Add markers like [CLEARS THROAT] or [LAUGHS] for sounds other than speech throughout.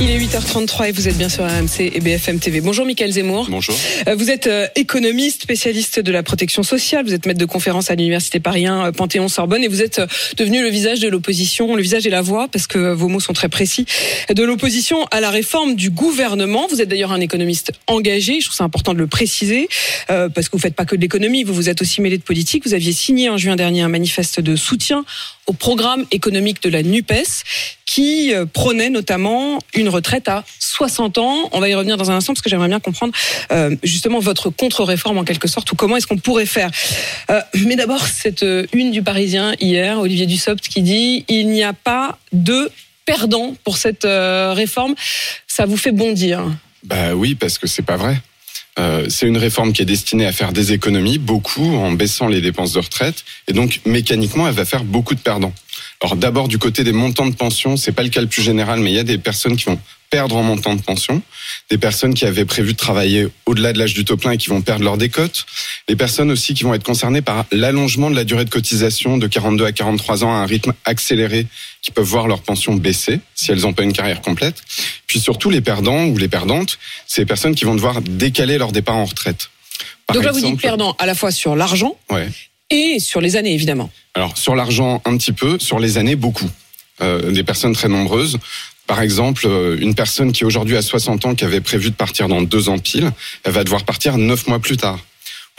Il est 8h33 et vous êtes bien sur RMC et BFM TV. Bonjour Mickaël Zemmour. Bonjour. Euh, Vous êtes euh, économiste, spécialiste de la protection sociale, vous êtes maître de conférence à l'Université Paris 1 euh, Panthéon-Sorbonne et vous êtes devenu le visage de l'opposition, le visage et la voix, parce que vos mots sont très précis, de l'opposition à la réforme du gouvernement. Vous êtes d'ailleurs un économiste engagé, je trouve ça important de le préciser, parce que vous faites pas que de l'économie, vous vous êtes aussi mêlé de politique. Vous aviez signé en juin dernier un manifeste de soutien au programme économique de la NUPES qui euh, prônait notamment une retraite à 60 ans. On va y revenir dans un instant parce que j'aimerais bien comprendre euh, justement votre contre-réforme en quelque sorte ou comment est-ce qu'on pourrait faire. Euh, mais d'abord, cette une du Parisien hier, Olivier Dussopt qui dit il n'y a pas de perdants pour cette réforme. Ça vous fait bondir Bah oui, parce que c'est pas vrai. C'est une réforme qui est destinée à faire des économies, beaucoup en baissant les dépenses de retraite, et donc mécaniquement, elle va faire beaucoup de perdants. Alors d'abord du côté des montants de pension, c'est pas le cas le plus général, mais il y a des personnes qui vont perdre en montant de pension, des personnes qui avaient prévu de travailler au-delà de l'âge du taux plein et qui vont perdre leur décote, les personnes aussi qui vont être concernées par l'allongement de la durée de cotisation de 42 à 43 ans à un rythme accéléré, qui peuvent voir leur pension baisser si elles n'ont pas une carrière complète. Puis surtout les perdants ou les perdantes, c'est les personnes qui vont devoir décaler leur départ en retraite. Par Donc là, vous dites perdant à la fois sur l'argent Ouais. Et sur les années, évidemment. Alors sur l'argent un petit peu, sur les années beaucoup. Euh, des personnes très nombreuses. Par exemple, euh, une personne qui aujourd'hui a 60 ans, qui avait prévu de partir dans deux ans pile, elle va devoir partir neuf mois plus tard.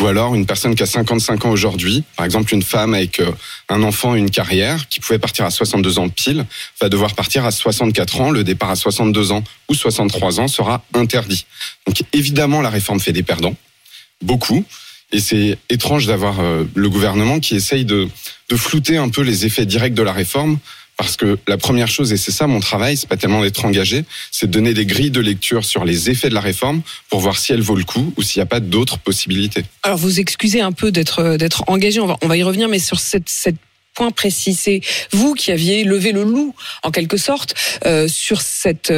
Ou alors une personne qui a 55 ans aujourd'hui, par exemple une femme avec euh, un enfant et une carrière, qui pouvait partir à 62 ans pile, va devoir partir à 64 ans. Le départ à 62 ans ou 63 ans sera interdit. Donc évidemment, la réforme fait des perdants, beaucoup. Et c'est étrange d'avoir euh, le gouvernement qui essaye de, flouter un peu les effets directs de la réforme. Parce que la première chose, et c'est ça mon travail, c'est pas tellement d'être engagé, c'est de donner des grilles de lecture sur les effets de la réforme pour voir si elle vaut le coup ou s'il n'y a pas d'autres possibilités. Alors vous excusez un peu d'être euh, engagé, on va y revenir, mais sur cette cette point précis, c'est vous qui aviez levé le loup en quelque sorte euh, sur cette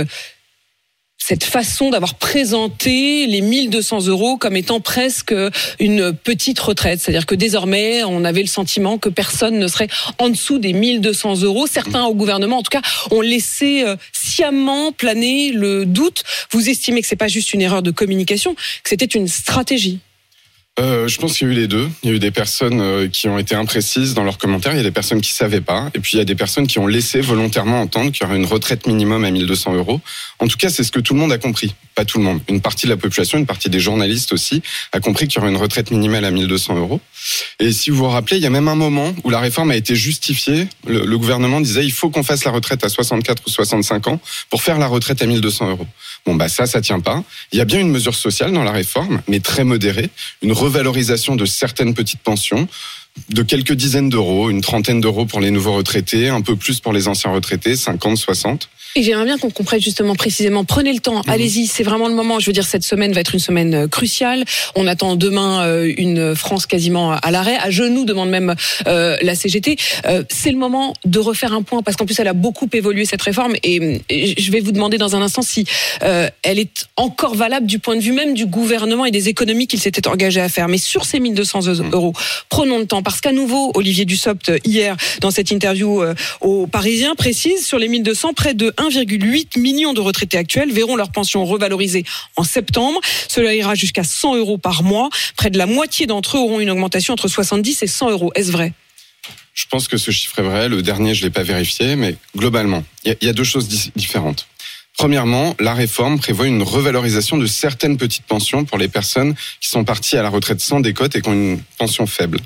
cette façon d'avoir présenté les 1200 euros comme étant presque une petite retraite. C'est-à-dire que désormais, on avait le sentiment que personne ne serait en dessous des 1200 euros. Certains au gouvernement, en tout cas, ont laissé euh, sciemment planer le doute. Vous estimez que c'est pas juste une erreur de communication, que c'était une stratégie Euh, je pense qu'il y a eu les deux. Il y a eu des personnes euh, qui ont été imprécises dans leurs commentaires, il y a des personnes qui savaient pas, et puis il y a des personnes qui ont laissé volontairement entendre qu'il y aurait une retraite minimum à 1200 euros. En tout cas, c'est ce que tout le monde a compris. Pas tout le monde. Une partie de la population, une partie des journalistes aussi, a compris qu'il y aurait une retraite minimale à 1200 euros. Et si vous vous rappelez, il y a même un moment où la réforme a été justifiée. Le, gouvernement disait il faut qu'on fasse la retraite à 64 ou 65 ans pour faire la retraite à 1200 euros. Bon, bah ça, ça tient pas. Il y a bien une mesure sociale dans la réforme, mais très modérée, revalorisation de certaines petites pensions de quelques dizaines d'euros, une trentaine d'euros pour les nouveaux retraités, un peu plus pour les anciens retraités, 50, 60. Et j'aimerais bien qu'on comprenne justement précisément. Prenez le temps, allez-y, c'est vraiment le moment. Je veux dire, cette semaine va être une semaine euh, cruciale. On attend demain euh, une France quasiment à l'arrêt, à genoux, demande même euh, la CGT. Euh, c'est le moment de refaire un point, parce qu'en plus, elle a beaucoup évolué cette réforme. Et, et je vais vous demander dans un instant si euh, elle est encore valable du point de vue même du gouvernement et des économies qu'il s'était engagé à faire. Mais sur ces 1200 euros, prenons le temps, parce qu'à nouveau, Olivier Dussopt, hier, dans cette interview euh, aux Parisiens, précise sur les 1200, près de 1,8 million de retraités actuels verront leur pension revalorisée en septembre. Cela ira jusqu'à 100 euros par mois. Près de la moitié d'entre eux auront une augmentation entre 70 et 100 euros. Est-ce vrai? Je pense que ce chiffre est vrai. Le dernier, je l'ai pas vérifié, mais globalement, il y a- deux choses di- différentes. Premièrement, la réforme prévoit une revalorisation de certaines petites pensions pour les personnes qui sont parties à la retraite sans décote et qui ont une pension faible.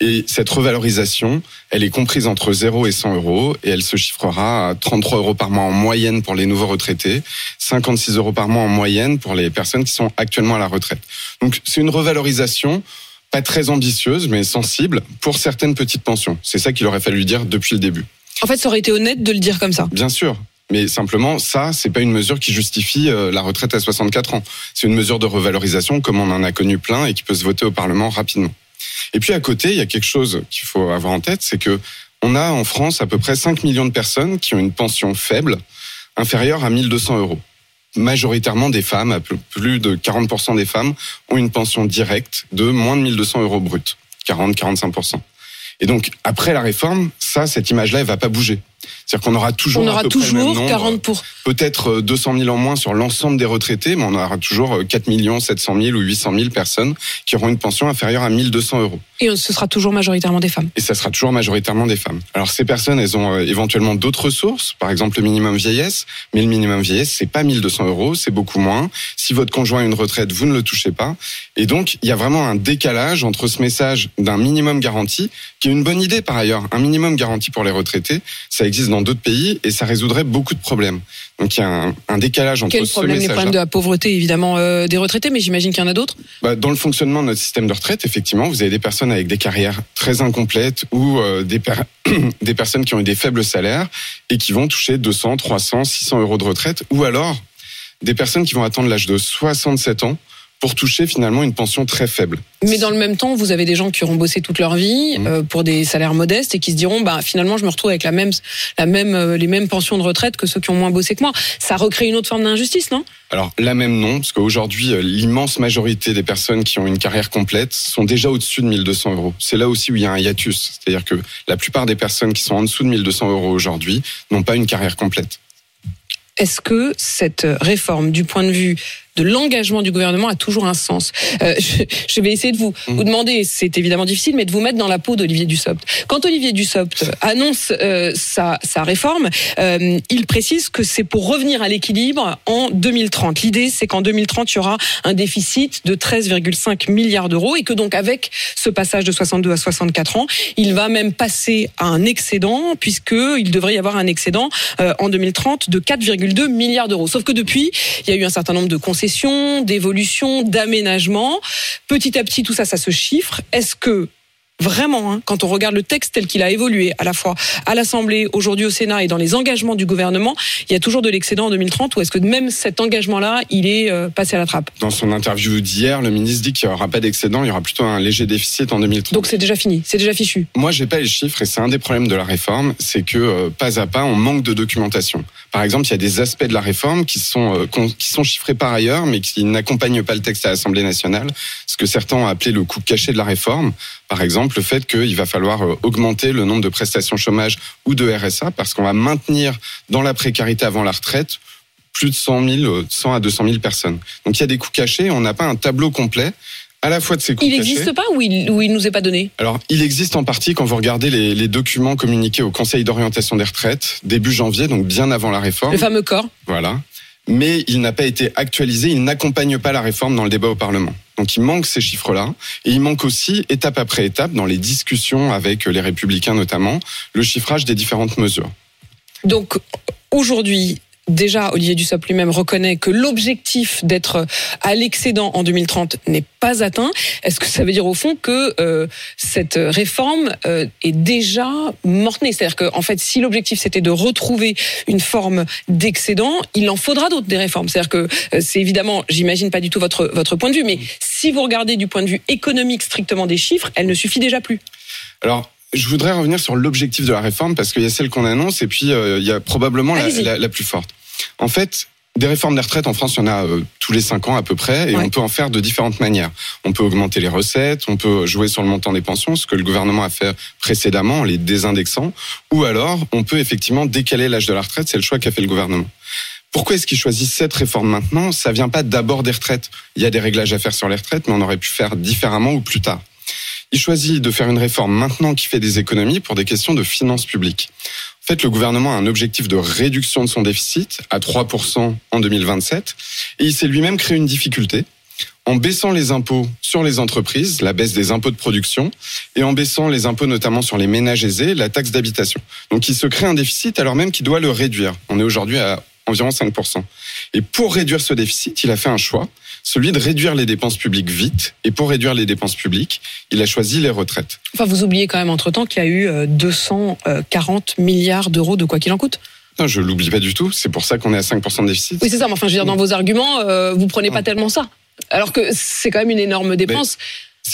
Et cette revalorisation, elle est comprise entre 0 et 100 euros et elle se chiffrera à 33 euros par mois en moyenne pour les nouveaux retraités, 56 euros par mois en moyenne pour les personnes qui sont actuellement à la retraite. Donc c'est une revalorisation pas très ambitieuse mais sensible pour certaines petites pensions. C'est ça qu'il aurait fallu dire depuis le début. En fait, ça aurait été honnête de le dire comme ça. Bien sûr. Mais simplement, ça, c'est pas une mesure qui justifie euh, la retraite à 64 ans. C'est une mesure de revalorisation comme on en a connu plein et qui peut se voter au Parlement rapidement. Et puis à côté, il y a quelque chose qu'il faut avoir en tête, c'est que on a en France à peu près 5 millions de personnes qui ont une pension faible, inférieure à 1200 euros. majoritairement des femmes, plus de 40% des femmes ont une pension directe de moins de 1200 euros brut, 40-45%. Et donc après la réforme, ça, cette image-là, elle va pas bouger. C'est-à-dire qu'on aura toujours On à aura peu toujours nombre, 40 pour. peut-être euh, 200 000 en moins sur l'ensemble des retraités, mais on aura toujours euh, 4 millions 700 000 ou 800 000 personnes qui auront une pension inférieure à 1200 euros. Et ce sera toujours majoritairement des femmes. Et ça sera toujours majoritairement des femmes. Alors ces personnes, elles ont euh, éventuellement d'autres ressources, par exemple le minimum vieillesse, mais le minimum vieillesse, c'est pas 1200 euros, c'est beaucoup moins. Si votre conjoint a une retraite, vous ne le touchez pas. Et donc, il y a vraiment un décalage entre ce message d'un minimum garanti, qui est une bonne idée par ailleurs. Un minimum garanti pour les retraités, ça existe dans d'autres pays et ça résoudrait beaucoup de problèmes. Donc il y a un, un décalage entre Quel ce problème Les problèmes de la pauvreté, évidemment, euh, des retraités, mais j'imagine qu'il y en a d'autres. Bah, dans le fonctionnement de notre système de retraite, effectivement, vous avez des personnes avec des carrières très incomplètes ou euh, des, per- [CLEARS THROAT] des personnes qui ont eu des faibles salaires et qui vont toucher 200, 300, 600 euros de retraite, ou alors des personnes qui vont attendre l'âge de 67 ans pour toucher finalement une pension très faible. Mais dans le même temps, vous avez des gens qui auront bossé toute leur vie Mhm. euh, pour des salaires modestes et qui se diront, bah finalement, je me retrouve avec la même, la même, euh, les mêmes pensions de retraite que ceux qui ont moins bossé que moi. Ça recrée une autre forme d'injustice, non? Alors là même non, parce qu'aujourd'hui, euh, l'immense majorité des personnes qui ont une carrière complète sont déjà au-dessus de 1200 euros. C'est là aussi où il y a un hiatus. C'est-à-dire que la plupart des personnes qui sont en dessous de 1200 euros aujourd'hui n'ont pas une carrière complète. Est-ce que cette réforme, du point de vue de l'engagement du gouvernement, a toujours un sens Euh, [LAUGHS] je, je vais essayer de vous, Mhm. vous demander, c'est évidemment difficile, mais de vous mettre dans la peau d'Olivier Dussopt. Quand Olivier Dussopt annonce euh, sa, sa réforme, euh, il précise que c'est pour revenir à l'équilibre en 2030. L'idée, c'est qu'en 2030, il y aura un déficit de 13,5 milliards d'euros et que donc avec ce passage de 62 à 64 ans, il va même passer à un excédent puisque il devrait y avoir un excédent euh, en 2030 de 4,2 milliards d'euros. Sauf que depuis, il y a eu un certain nombre de concessions, d'évolutions, d'aménagements. Petit à petit, tout ça, ça se chiffre. Est-ce que Vraiment, hein, quand on regarde le texte tel qu'il a évolué, à la fois à l'Assemblée, aujourd'hui au Sénat et dans les engagements du gouvernement, il y a toujours de l'excédent en 2030 ou est-ce que même cet engagement-là, il est euh, passé à la trappe? Dans son interview d'hier, le ministre dit qu'il n'y aura pas d'excédent, il y aura plutôt un léger déficit en 2030. Donc c'est déjà fini, c'est déjà fichu. Moi, j'ai pas les chiffres et c'est un des problèmes de la réforme, c'est que euh, pas à pas, on manque de documentation. Par exemple, il y a des aspects de la réforme qui sont euh, qui sont chiffrés par ailleurs, mais qui n'accompagnent pas le texte à l'Assemblée nationale. Ce que certains ont appelé le coût caché de la réforme. Par exemple, le fait qu'il va falloir euh, augmenter le nombre de prestations chômage ou de RSA parce qu'on va maintenir dans la précarité avant la retraite plus de 100 000, euh, 100 à 200 000 personnes. Donc il y a des coûts cachés. On n'a pas un tableau complet à la fois de ces coûts Il n'existe pas ou il, ou il nous est pas donné? Alors, il existe en partie quand vous regardez les, les documents communiqués au Conseil d'orientation des retraites début janvier, donc bien avant la réforme. Le fameux corps. Voilà. Mais il n'a pas été actualisé, il n'accompagne pas la réforme dans le débat au Parlement. Donc il manque ces chiffres-là. Et il manque aussi, étape après étape, dans les discussions avec les républicains notamment, le chiffrage des différentes mesures. Donc aujourd'hui, déjà Olivier Dussopt lui-même reconnaît que l'objectif d'être à l'excédent en 2030 n'est pas atteint. Est-ce que ça veut dire au fond que euh, cette réforme euh, est déjà morte-née C'est-à-dire qu'en en fait, si l'objectif c'était de retrouver une forme d'excédent, il en faudra d'autres des réformes. C'est-à-dire que euh, c'est évidemment, j'imagine pas du tout votre votre point de vue, mais si vous regardez du point de vue économique strictement des chiffres, elle ne suffit déjà plus. Alors, je voudrais revenir sur l'objectif de la réforme parce qu'il y a celle qu'on annonce et puis euh, il y a probablement la, Allez-y. la- la plus forte. En fait, des réformes des retraites en France, il y en a euh, tous les cinq ans à peu près, et Ouais. on peut en faire de différentes manières. On peut augmenter les recettes, on peut jouer sur le montant des pensions, ce que le gouvernement a fait précédemment en les désindexant, ou alors on peut effectivement décaler l'âge de la retraite, c'est le choix qu'a fait le gouvernement. Pourquoi est-ce qu'ils choisissent cette réforme maintenant? Ça vient pas d'abord des retraites. Il y a des réglages à faire sur les retraites, mais on aurait pu faire différemment ou plus tard. Il choisit de faire une réforme maintenant qui fait des économies pour des questions de finances publiques. En fait, le gouvernement a un objectif de réduction de son déficit à 3% en 2027 et il s'est lui-même créé une difficulté en baissant les impôts sur les entreprises, la baisse des impôts de production, et en baissant les impôts notamment sur les ménages aisés, la taxe d'habitation. Donc il se crée un déficit alors même qu'il doit le réduire. On est aujourd'hui à environ 5%. Et pour réduire ce déficit, il a fait un choix, celui de réduire les dépenses publiques vite. Et pour réduire les dépenses publiques, il a choisi les retraites. Enfin, vous oubliez quand même entre-temps qu'il y a eu euh, 240 milliards d'euros de quoi qu'il en coûte. Non, je l'oublie pas du tout. C'est pour ça qu'on est à 5% de déficit. Oui, c'est ça. Mais enfin, je veux dire, dans vos arguments, euh, vous prenez pas tellement ça. Alors que c'est quand même une énorme dépense.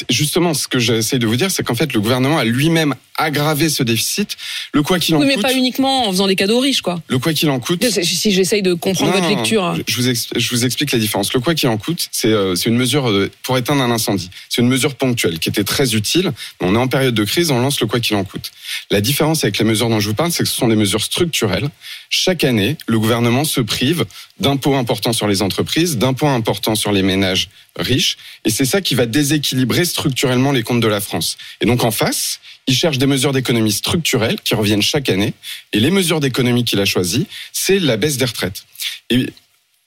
Justement ce que j'essaie de vous dire, c'est qu'en fait le gouvernement a lui-même aggravé ce déficit. Le quoi qu'il en Oui, mais pas uniquement en faisant des cadeaux aux riches, quoi. Le quoi qu'il en coûte. Si j'essaye de comprendre Non, votre lecture. hein. Je vous, ex- je vous explique la différence. Le quoi qu'il en coûte, c'est euh, une mesure euh, pour éteindre un incendie. C'est une mesure ponctuelle qui était très utile. On est en période de crise, on lance le quoi qu'il en coûte. La différence avec les mesures dont je vous parle, c'est que ce sont des mesures structurelles. Chaque année, le gouvernement se prive d'impôts importants sur les entreprises, d'impôts importants sur les ménages riches, et c'est ça qui va déséquilibrer structurellement les comptes de la France. Et donc en face, il cherche des mesures d'économie structurelles qui reviennent chaque année, et les mesures d'économie qu'il a choisies, c'est la baisse des retraites. Et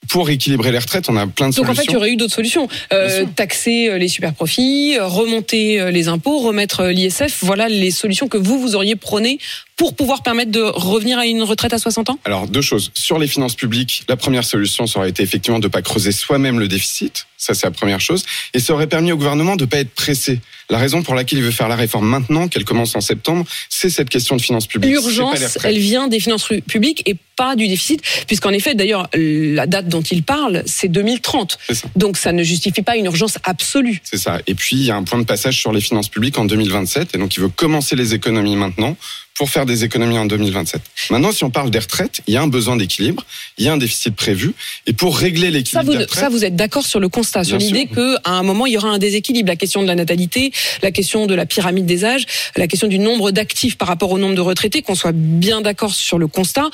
pour équilibrer les retraites, on a plein de Donc en solutions. fait, il y aurait eu d'autres solutions. Euh, taxer euh, les super profits, euh, remonter euh, les impôts, remettre l'ISF. Voilà les solutions que vous, vous auriez prônées pour pouvoir permettre de revenir à une retraite à 60 ans? Alors, deux choses. Sur les finances publiques, la première solution, ça aurait été effectivement de ne pas creuser soi-même le déficit. Ça, c'est la première chose. Et ça aurait permis au gouvernement de ne pas être pressé. La raison pour laquelle il veut faire la réforme maintenant, qu'elle commence en septembre, c'est cette question de finances publiques. L'urgence, elle vient des finances publiques et pas du déficit, puisqu'en effet, d'ailleurs, la date dont il parle, c'est 2030. C'est ça. Donc ça ne justifie pas une urgence absolue. C'est ça. Et puis, il y a un point de passage sur les finances publiques en 2027. Et donc, il veut commencer les économies maintenant pour faire des économies en 2027. Maintenant, si on parle des retraites, il y a un besoin d'équilibre, il y a un déficit prévu. Et pour régler Ça, l'équilibre retraites, ça, vous êtes d'accord sur le constat, sur l'idée qu'à un moment, il y aura un déséquilibre. La question de la natalité, la question de la pyramide des âges, la question du nombre d'actifs par rapport au nombre de retraités, qu'on soit bien d'accord sur le constat.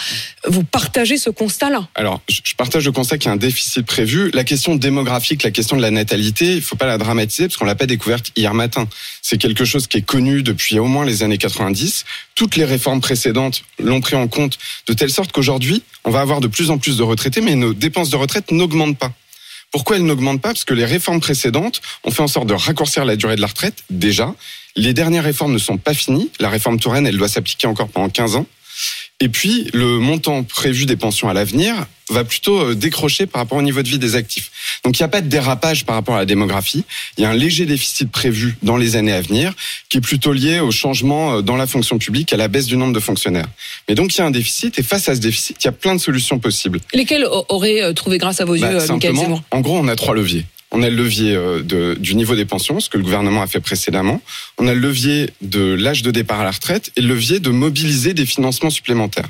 Vous partagez ce constat-là Alors, je partage le constat qu'il y a un déficit prévu. La question démographique, la question de la natalité, il faut pas la dramatiser parce qu'on l'a pas découverte hier matin. C'est quelque chose qui est connu depuis au moins les années 90. Toutes les réformes précédentes l'ont pris en compte de telle sorte qu'aujourd'hui, on va avoir de plus en plus de retraités, mais nos dépenses de retraite n'augmentent pas. Pourquoi elles n'augmentent pas? Parce que les réformes précédentes ont fait en sorte de raccourcir la durée de la retraite, déjà. Les dernières réformes ne sont pas finies. La réforme Touraine, elle doit s'appliquer encore pendant 15 ans. Et puis, le montant prévu des pensions à l'avenir va plutôt euh, décrocher par rapport au niveau de vie des actifs. Donc, il n'y a pas de dérapage par rapport à la démographie. Il y a un léger déficit prévu dans les années à venir, qui est plutôt lié au changement euh, dans la fonction publique, à la baisse du nombre de fonctionnaires. Mais donc, il y a un déficit, et face à ce déficit, il y a plein de solutions possibles. Lesquels a- auraient euh, trouvé grâce à vos yeux, Bah, Michael simplement, Zemmour? en gros, on a trois leviers. On a le levier euh, de, du niveau des pensions, ce que le gouvernement a fait précédemment. On a le levier de l'âge de départ à la retraite et le levier de mobiliser des financements supplémentaires.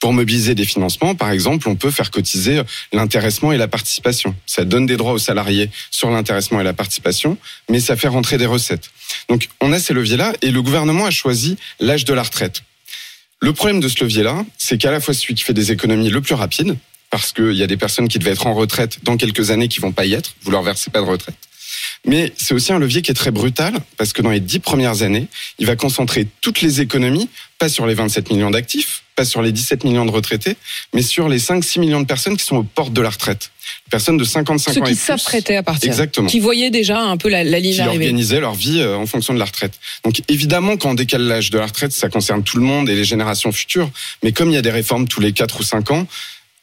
Pour mobiliser des financements, par exemple, on peut faire cotiser l'intéressement et la participation. Ça donne des droits aux salariés sur l'intéressement et la participation, mais ça fait rentrer des recettes. Donc, on a ces leviers-là et le gouvernement a choisi l'âge de la retraite. Le problème de ce levier-là, c'est qu'à la fois celui qui fait des économies le plus rapide, parce qu'il y a des personnes qui devaient être en retraite dans quelques années qui vont pas y être, vous leur versez pas de retraite. Mais c'est aussi un levier qui est très brutal, parce que dans les dix premières années, il va concentrer toutes les économies, pas sur les 27 millions d'actifs, pas sur les 17 millions de retraités, mais sur les 5-6 millions de personnes qui sont aux portes de la retraite. Personnes de 55 Ceux ans et qui s'apprêtaient à partir, Exactement. qui voyaient déjà un peu la, la ligne qui arriver. organisaient leur vie euh, en fonction de la retraite. Donc évidemment, quand on décale l'âge de la retraite, ça concerne tout le monde et les générations futures. Mais comme il y a des réformes tous les 4 ou 5 ans,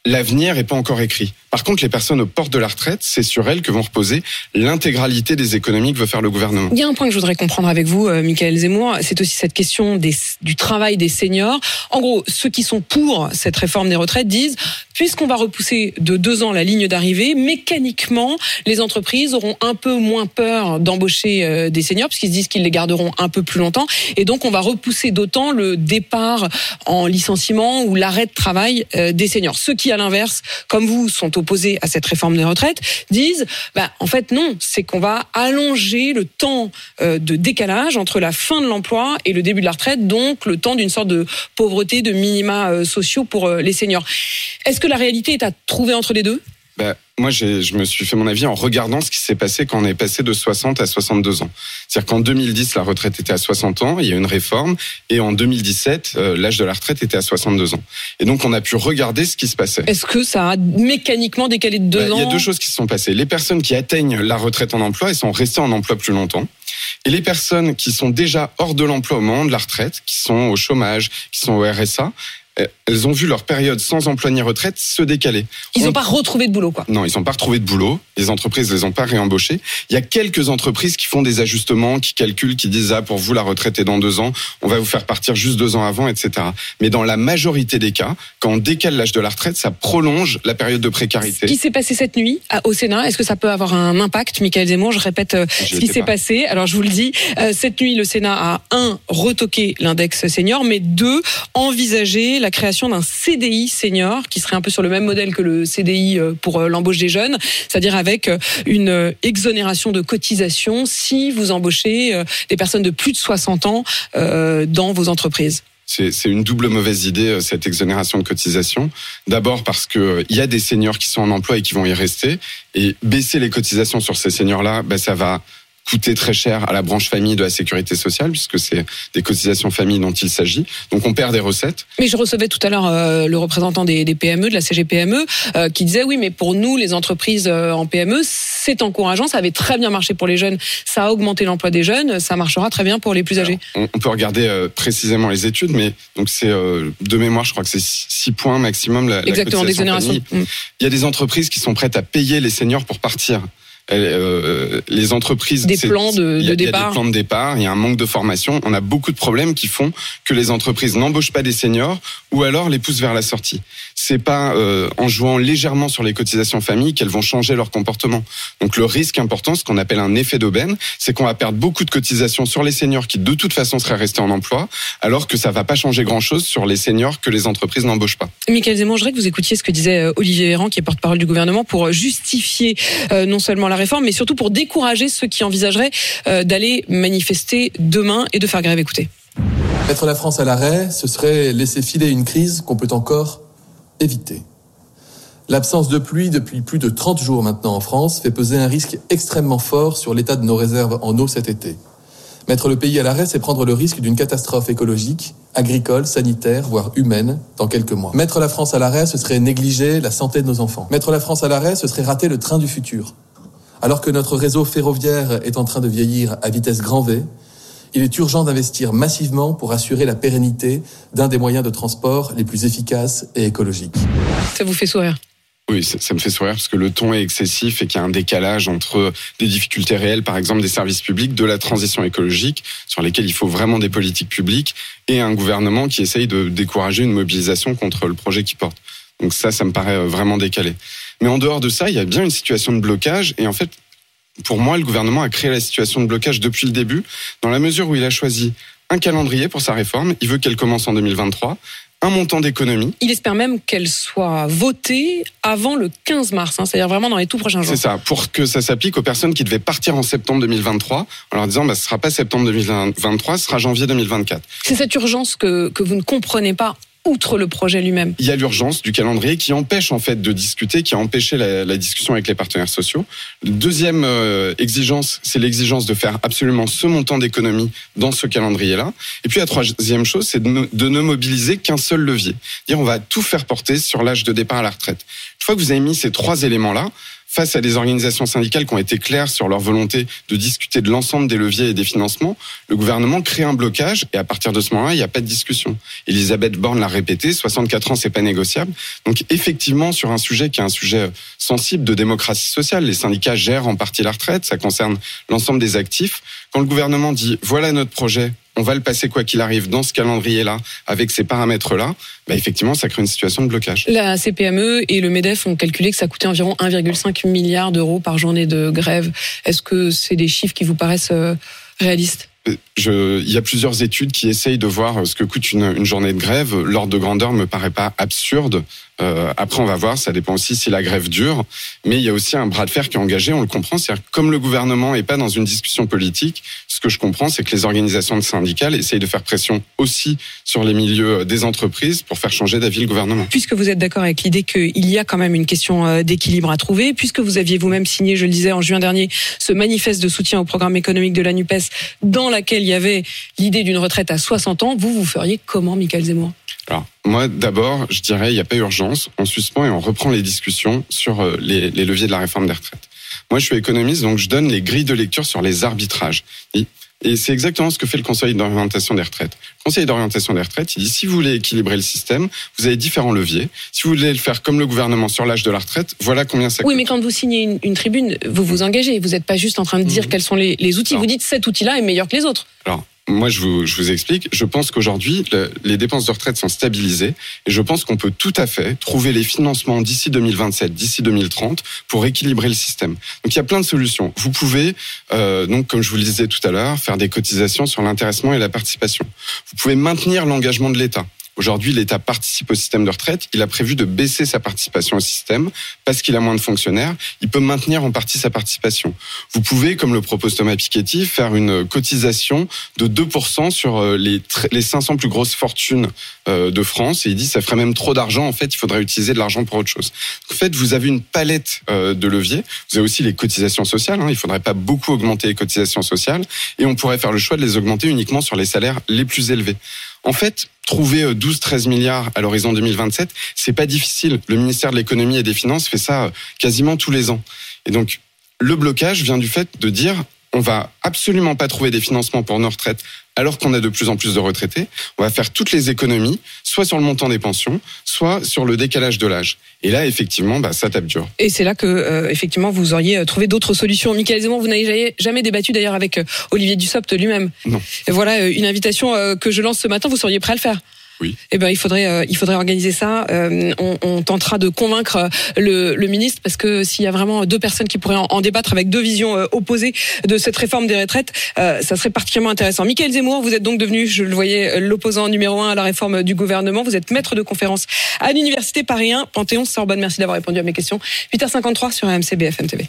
l'avenir n'est pas encore écrit. Par contre, les personnes aux portes de la retraite, c'est sur elles que vont reposer l'intégralité des économies que veut faire le gouvernement. Il y a un point que je voudrais comprendre avec vous, euh, Michael Zemmour, c'est aussi cette question du travail des seniors. En gros, ceux qui sont pour cette réforme des retraites disent, puisqu'on va repousser de deux ans la ligne d'arrivée, mécaniquement, les entreprises auront un peu moins peur d'embaucher euh, des seniors, puisqu'ils se disent qu'ils les garderont un peu plus longtemps. Et donc, on va repousser d'autant le départ en licenciement ou l'arrêt de travail euh, des seniors. Ceux qui, à l'inverse, comme vous, sont opposés à cette réforme des retraites, disent, bah, en fait, non, c'est qu'on va allonger le temps euh, de décalage entre la fin de l'emploi et le début de la retraite, donc le temps d'une sorte de pauvreté, de minima euh, sociaux pour euh, les seniors. Est-ce que la réalité est à trouver entre les deux? Bah, moi, je me suis fait mon avis en regardant ce qui s'est passé quand on est passé de 60 à 62 ans. C'est-à-dire qu'en 2010, la retraite était à 60 ans, il y a eu une réforme, et en 2017, euh, l'âge de la retraite était à 62 ans. Et donc, on a pu regarder ce qui se passait. Est-ce que ça a mécaniquement décalé de deux Bah, ans Il y a deux choses qui se sont passées. Les personnes qui atteignent la retraite en emploi, elles sont restées en emploi plus longtemps. Et les personnes qui sont déjà hors de l'emploi au moment de la retraite, qui sont au chômage, qui sont au RSA, elles ont vu leur période sans emploi ni retraite se décaler. Ils n'ont On- pas retrouvé de boulot, quoi. Non, ils n'ont pas retrouvé de boulot. Les entreprises les ont pas réembauchés. Il y a quelques entreprises qui font des ajustements, qui calculent, qui disent ah pour vous la retraite est dans deux ans, on va vous faire partir juste deux ans avant, etc. Mais dans la majorité des cas, quand on décale l'âge de la retraite, ça prolonge la période de Ce précarité. qui s'est passé cette nuit au Sénat, est-ce que ça peut avoir un impact, Michael Zemmour? Je répète euh, J'y ce qui s'est pas. passé. Alors je vous le dis, euh, cette nuit, le Sénat a un retoqué l'index senior, mais deux envisagé la création d'un CDI senior qui serait un peu sur le même modèle que le CDI euh, pour euh, l'embauche des jeunes, c'est-à-dire avec euh, une exonération de cotisation si vous embauchez des personnes de plus de 60 ans dans vos entreprises. C'est une double mauvaise idée cette exonération de cotisation. D'abord parce que il y a des seniors qui sont en emploi et qui vont y rester, et baisser les cotisations sur ces seniors-là, ben, ça va coûter très cher à la branche famille de la sécurité sociale puisque c'est des cotisations famille dont il s'agit. Donc on perd des recettes. Mais je recevais tout à l'heure euh, le représentant des, des PME, de la CGPME, euh, qui disait oui, mais pour nous, les entreprises euh, en PME, c'est encourageant, ça avait très bien marché pour les jeunes, ça a augmenté l'emploi des jeunes, ça marchera très bien pour les plus âgés. On, on peut regarder euh, précisément les études, mais donc c'est euh, de mémoire, je crois que c'est six points maximum la, la Exactement, cotisation d'exonération. famille. Mm. Il y a des entreprises qui sont prêtes à payer les seniors pour partir. Elles, euh, les entreprises Des plans de- y a- de il y a départ. des plans de départ, il y a un manque de formation, on a beaucoup de problèmes qui font que les entreprises n'embauchent pas des seniors ou alors les poussent vers la sortie. C'est pas euh, en jouant légèrement sur les cotisations famille qu'elles vont changer leur comportement. Donc le risque important, ce qu'on appelle un effet d'aubaine, c'est qu'on va perdre beaucoup de cotisations sur les seniors qui de toute façon seraient restés en emploi, alors que ça va pas changer grand-chose sur les seniors que les entreprises n'embauchent pas. Michael Zemmour, je voudrais que vous écoutiez ce que disait euh, Olivier Véran, qui est porte-parole du gouvernement, pour justifier euh, non seulement la réforme, mais surtout pour décourager ceux qui envisageraient euh, d'aller manifester demain et de faire grève. Écoutez. Mettre la France à l'arrêt, ce serait laisser filer une crise qu'on peut encore éviter. L'absence de pluie depuis plus de 30 jours maintenant en France fait peser un risque extrêmement fort sur l'état de nos réserves en eau cet été. Mettre le pays à l'arrêt, c'est prendre le risque d'une catastrophe écologique, agricole, sanitaire, voire humaine, dans quelques mois. Mettre la France à l'arrêt, ce serait négliger la santé de nos enfants. Mettre la France à l'arrêt, ce serait rater le train du futur. Alors que notre réseau ferroviaire est en train de vieillir à vitesse grand V, il est urgent d'investir massivement pour assurer la pérennité d'un des moyens de transport les plus efficaces et écologiques. Ça vous fait sourire? Oui, ça, ça me fait sourire parce que le ton est excessif et qu'il y a un décalage entre des difficultés réelles, par exemple des services publics, de la transition écologique, sur lesquelles il faut vraiment des politiques publiques, et un gouvernement qui essaye de décourager une mobilisation contre le projet qu'il porte. Donc ça, ça me paraît vraiment décalé. Mais en dehors de ça, il y a bien une situation de blocage, et en fait, pour moi, le gouvernement a créé la situation de blocage depuis le début, dans la mesure où il a choisi un calendrier pour sa réforme, il veut qu'elle commence en 2023, un montant d'économie, Il espère même qu'elle soit votée avant le 15 mars, hein, c'est-à-dire vraiment dans les tout prochains jours. C'est ça, pour que ça s'applique aux personnes qui devaient partir en septembre 2023, en leur disant, bah, ce sera pas septembre 2023, ce sera janvier 2024. C'est cette urgence que, que vous ne comprenez pas, outre le projet lui-même. Il y a l'urgence du calendrier qui empêche en fait de discuter, qui a empêché la, discussion avec les partenaires sociaux. Deuxième euh, exigence, c'est l'exigence de faire absolument ce montant d'économie dans ce calendrier-là. Et puis la troisième chose, c'est de, ne- de ne mobiliser qu'un seul levier. Dire on va tout faire porter sur l'âge de départ à la retraite. Une fois que vous avez mis ces trois éléments-là, face à des organisations syndicales qui ont été claires sur leur volonté de discuter de l'ensemble des leviers et des financements, le gouvernement crée un blocage et à partir de ce moment-là, il n'y a pas de discussion. Elisabeth Borne l'a répété, 64 ans, c'est pas négociable. Donc effectivement, sur un sujet qui est un sujet sensible de démocratie sociale, les syndicats gèrent en partie la retraite, ça concerne l'ensemble des actifs. Quand le gouvernement dit voilà notre projet, on va le passer quoi qu'il arrive dans ce calendrier-là, avec ces paramètres-là, bah effectivement, ça crée une situation de blocage. La CPME et le MEDEF ont calculé que ça coûtait environ 1,5 milliard d'euros par journée de grève. Est-ce que c'est des chiffres qui vous paraissent euh, réalistes? Il y a plusieurs études qui essayent de voir ce que coûte une, une journée de grève. L'ordre de grandeur me paraît pas absurde. Euh, après, on va voir. Ça dépend aussi si la grève dure. Mais il y a aussi un bras de fer qui est engagé. On le comprend. C'est-à-dire comme le gouvernement est pas dans une discussion politique, ce que je comprends, c'est que les organisations syndicales essayent de faire pression aussi sur les milieux des entreprises pour faire changer d'avis le gouvernement. Puisque vous êtes d'accord avec l'idée qu'il y a quand même une question euh, d'équilibre à trouver, puisque vous aviez vous-même signé, je le disais en juin dernier, ce manifeste de soutien au programme économique de la NUPES, dans il y avait l'idée d'une retraite à 60 ans, vous, vous feriez comment, Michael Zemmour? Alors, moi, d'abord, je dirais, il n'y a pas urgence. On suspend et on reprend les discussions sur euh, les, leviers de la réforme des retraites. Moi, je suis économiste, donc je donne les grilles de lecture sur les arbitrages. Et c'est exactement ce que fait le Conseil d'orientation des retraites. Le Conseil d'orientation des retraites, il dit si vous voulez équilibrer le système, vous avez différents leviers. Si vous voulez le faire comme le gouvernement sur l'âge de la retraite, voilà combien ça coûte. Oui, mais quand vous signez une, une tribune, vous vous engagez. Vous n'êtes pas juste en train de dire Mhm. quels sont les, les outils. Non. Vous dites cet outil-là est meilleur que les autres. Alors, moi, je vous, je vous explique. Je pense qu'aujourd'hui, le- les dépenses de retraite sont stabilisées et je pense qu'on peut tout à fait trouver les financements d'ici 2027, d'ici 2030 pour équilibrer le système. Donc, il y a plein de solutions. Vous pouvez, euh, donc, comme je vous le disais tout à l'heure, faire des cotisations sur l'intéressement et la participation. Vous pouvez maintenir l'engagement de l'État. Aujourd'hui, l'État participe au système de retraite. Il a prévu de baisser sa participation au système parce qu'il a moins de fonctionnaires. Il peut maintenir en partie sa participation. Vous pouvez, comme le propose Thomas Piketty, faire une cotisation de 2% sur euh, les, tr- les 500 plus grosses fortunes euh, de France. Et il dit ça ferait même trop d'argent. En fait, il faudrait utiliser de l'argent pour autre chose. En fait, vous avez une palette euh, de leviers. Vous avez aussi les cotisations sociales. Hein. Il faudrait pas beaucoup augmenter les cotisations sociales. Et on pourrait faire le choix de les augmenter uniquement sur les salaires les plus élevés. En fait, trouver 12-13 milliards à l'horizon 2027, c'est pas difficile. Le ministère de l'économie et des finances fait ça euh, quasiment tous les ans. Et donc, le blocage vient du fait de dire on va absolument pas trouver des financements pour nos retraites alors qu'on a de plus en plus de retraités. On va faire toutes les économies, soit sur le montant des pensions, soit sur le décalage de l'âge. Et là, effectivement, bah, ça tape dur. Et c'est là que, euh, effectivement, vous auriez euh, trouvé d'autres solutions. Michael Zemmour, vous n'avez jamais- débattu d'ailleurs avec euh, Olivier Dussopt lui-même. Non. Et voilà une invitation que je lance ce matin. Vous seriez prêt à le faire? Oui. Eh ben, il faudrait, euh, il faudrait organiser ça. Euh, on, on tentera de convaincre euh, le, le ministre parce que s'il y a vraiment deux personnes qui pourraient en, débattre avec deux visions euh, opposées de cette réforme des retraites, euh, ça serait particulièrement intéressant. Michael Zemmour, vous êtes donc devenu, je le voyais, l'opposant numéro un à la réforme du gouvernement. Vous êtes maître de conférence à l'université Paris 1, Panthéon Sorbonne. Merci d'avoir répondu à mes questions. 8h53 sur AMC BFM TV.